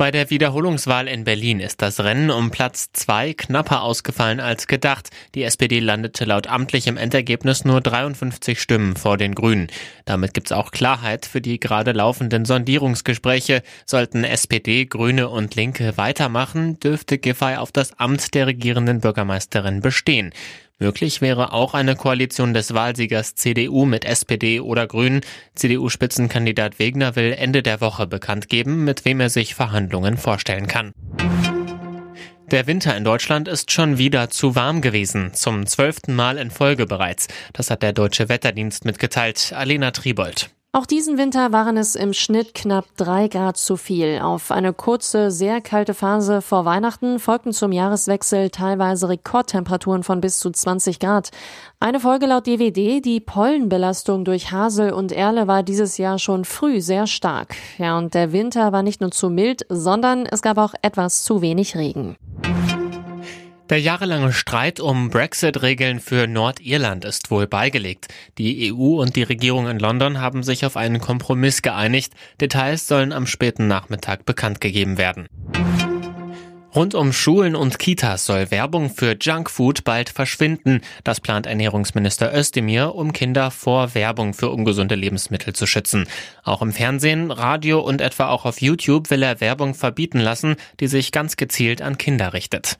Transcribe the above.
Bei der Wiederholungswahl in Berlin ist das Rennen um Platz zwei knapper ausgefallen als gedacht. Die SPD landete laut amtlichem Endergebnis nur 53 Stimmen vor den Grünen. Damit gibt's auch Klarheit für die gerade laufenden Sondierungsgespräche. Sollten SPD, Grüne und Linke weitermachen, dürfte Giffey auf das Amt der regierenden Bürgermeisterin bestehen. Möglich wäre auch eine Koalition des Wahlsiegers CDU mit SPD oder Grünen. CDU-Spitzenkandidat Wegner will Ende der Woche bekannt geben, mit wem er sich Verhandlungen vorstellen kann. Der Winter in Deutschland ist schon wieder zu warm gewesen, zum zwölften Mal in Folge bereits. Das hat der Deutsche Wetterdienst mitgeteilt. Alena Tribold. Auch diesen Winter waren es im Schnitt knapp drei Grad zu viel. Auf eine kurze, sehr kalte Phase vor Weihnachten folgten zum Jahreswechsel teilweise Rekordtemperaturen von bis zu 20 Grad. Eine Folge laut DWD, die Pollenbelastung durch Hasel und Erle war dieses Jahr schon früh sehr stark. Ja, und der Winter war nicht nur zu mild, sondern es gab auch etwas zu wenig Regen. Der jahrelange Streit um Brexit-Regeln für Nordirland ist wohl beigelegt. Die EU und die Regierung in London haben sich auf einen Kompromiss geeinigt. Details sollen am späten Nachmittag bekannt gegeben werden. Rund um Schulen und Kitas soll Werbung für Junkfood bald verschwinden. Das plant Ernährungsminister Özdemir, um Kinder vor Werbung für ungesunde Lebensmittel zu schützen. Auch im Fernsehen, Radio und etwa auch auf YouTube will er Werbung verbieten lassen, die sich ganz gezielt an Kinder richtet.